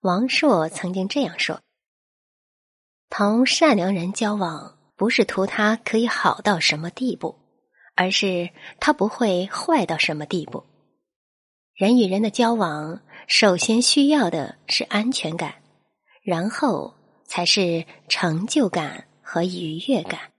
王朔曾经这样说同善良人交往不是图他可以好到什么地步而是他不会坏到什么地步。人与人的交往首先需要的是安全感然后才是成就感和愉悦感。